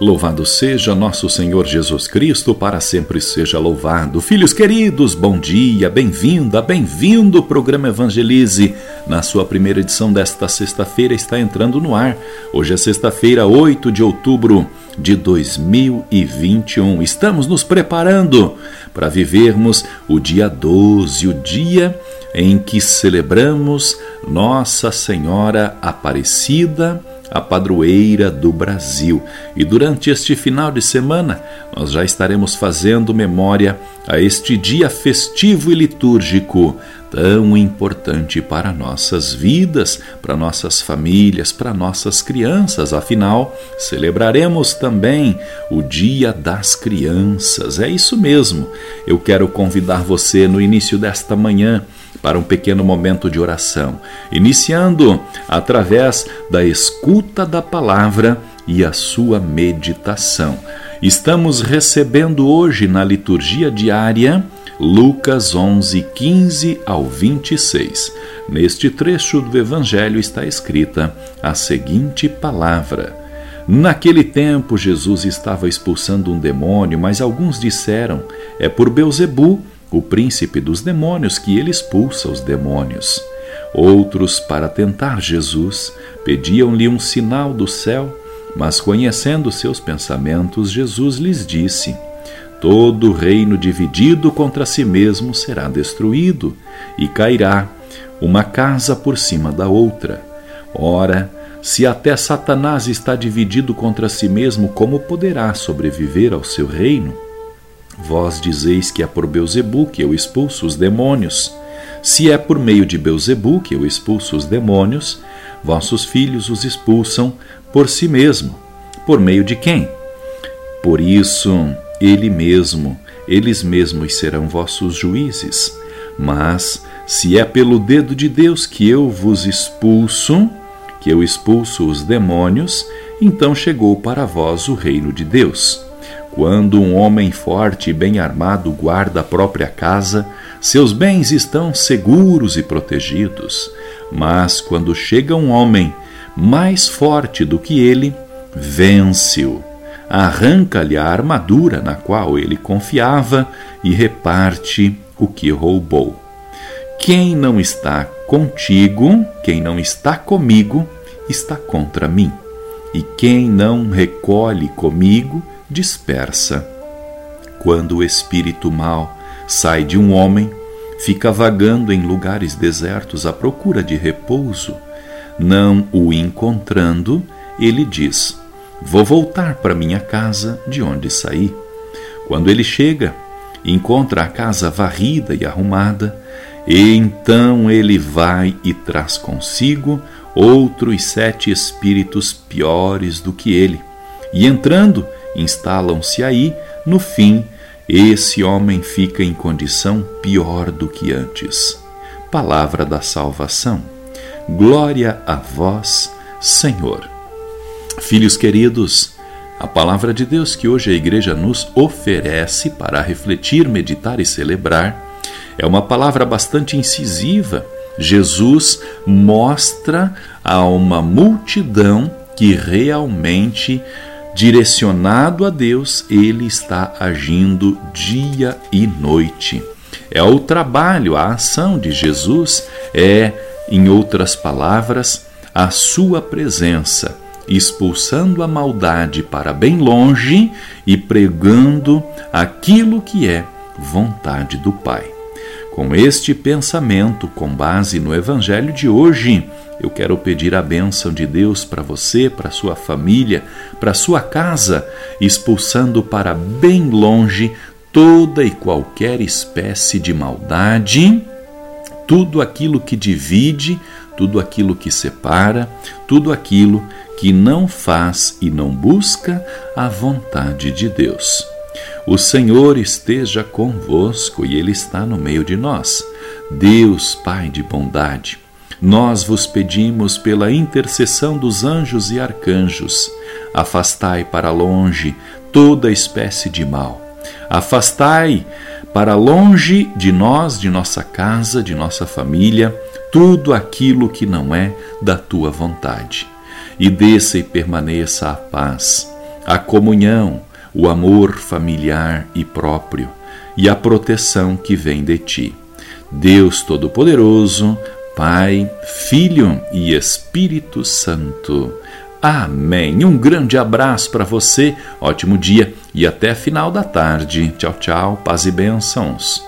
Louvado seja nosso Senhor Jesus Cristo, para sempre seja louvado. Filhos queridos, bom dia, bem-vinda, bem-vindo. O programa Evangelize, na sua primeira edição desta sexta-feira, está entrando no ar. Hoje é sexta-feira, 8 de outubro de 2021. Estamos nos preparando para vivermos o dia 12, o dia em que celebramos Nossa Senhora Aparecida a padroeira do Brasil. E durante este final de semana, nós já estaremos fazendo memória a este dia festivo e litúrgico tão importante para nossas vidas, para nossas famílias, para nossas crianças. Afinal, celebraremos também o Dia das Crianças. É isso mesmo. Eu quero convidar você no início desta manhã para um pequeno momento de oração, iniciando através da escuta da palavra e a sua meditação. Estamos recebendo hoje na liturgia diária Lucas 11, 15 ao 26. Neste trecho do Evangelho está escrita a seguinte palavra. Naquele tempo, Jesus estava expulsando um demônio, mas alguns disseram: É por Beuzebu, o príncipe dos demônios, que ele expulsa os demônios. Outros, para tentar Jesus, pediam-lhe um sinal do céu, mas conhecendo seus pensamentos, Jesus lhes disse: Todo reino dividido contra si mesmo será destruído, e cairá uma casa por cima da outra. Ora, se até Satanás está dividido contra si mesmo, como poderá sobreviver ao seu reino? Vós dizeis que é por Beuzebu que eu expulso os demônios. Se é por meio de Beuzebu que eu expulso os demônios, vossos filhos os expulsam por si mesmo. Por meio de quem? Por isso, ele mesmo, eles mesmos serão vossos juízes. Mas, se é pelo dedo de Deus que eu vos expulso, que eu expulso os demônios, então chegou para vós o reino de Deus. Quando um homem forte e bem armado guarda a própria casa, seus bens estão seguros e protegidos. Mas quando chega um homem mais forte do que ele, vence-o, arranca-lhe a armadura na qual ele confiava e reparte o que roubou. Quem não está contigo, quem não está comigo, está contra mim. E quem não recolhe comigo, dispersa. Quando o espírito mau sai de um homem, fica vagando em lugares desertos à procura de repouso. Não o encontrando, ele diz: Vou voltar para minha casa de onde saí. Quando ele chega, encontra a casa varrida e arrumada, e então ele vai e traz consigo outros sete espíritos piores do que ele. E entrando, instalam-se aí, no fim, esse homem fica em condição pior do que antes. Palavra da salvação. Glória a vós, Senhor. Filhos queridos, a palavra de Deus que hoje a igreja nos oferece para refletir, meditar e celebrar é uma palavra bastante incisiva. Jesus mostra a uma multidão que realmente direcionado a Deus, ele está agindo dia e noite. É o trabalho, a ação de Jesus, é, em outras palavras, a sua presença, expulsando a maldade para bem longe e pregando aquilo que é vontade do Pai. Com este pensamento, com base no Evangelho de hoje, eu quero pedir a bênção de Deus para você, para sua família, para sua casa, expulsando para bem longe toda e qualquer espécie de maldade, tudo aquilo que divide, tudo aquilo que separa, tudo aquilo que não faz e não busca a vontade de Deus. O Senhor esteja convosco e Ele está no meio de nós. Deus, Pai de bondade, nós vos pedimos pela intercessão dos anjos e arcanjos, Afastai para longe toda espécie de mal. Afastai para longe de nós, de nossa casa, de nossa família, tudo aquilo que não é da tua vontade. E desça e permaneça a paz, a comunhão, o amor familiar e próprio e a proteção que vem de ti. Deus Todo-Poderoso, Pai, Filho e Espírito Santo. Amém. Um grande abraço para você, ótimo dia e até final da tarde. Tchau, tchau, paz e bênçãos.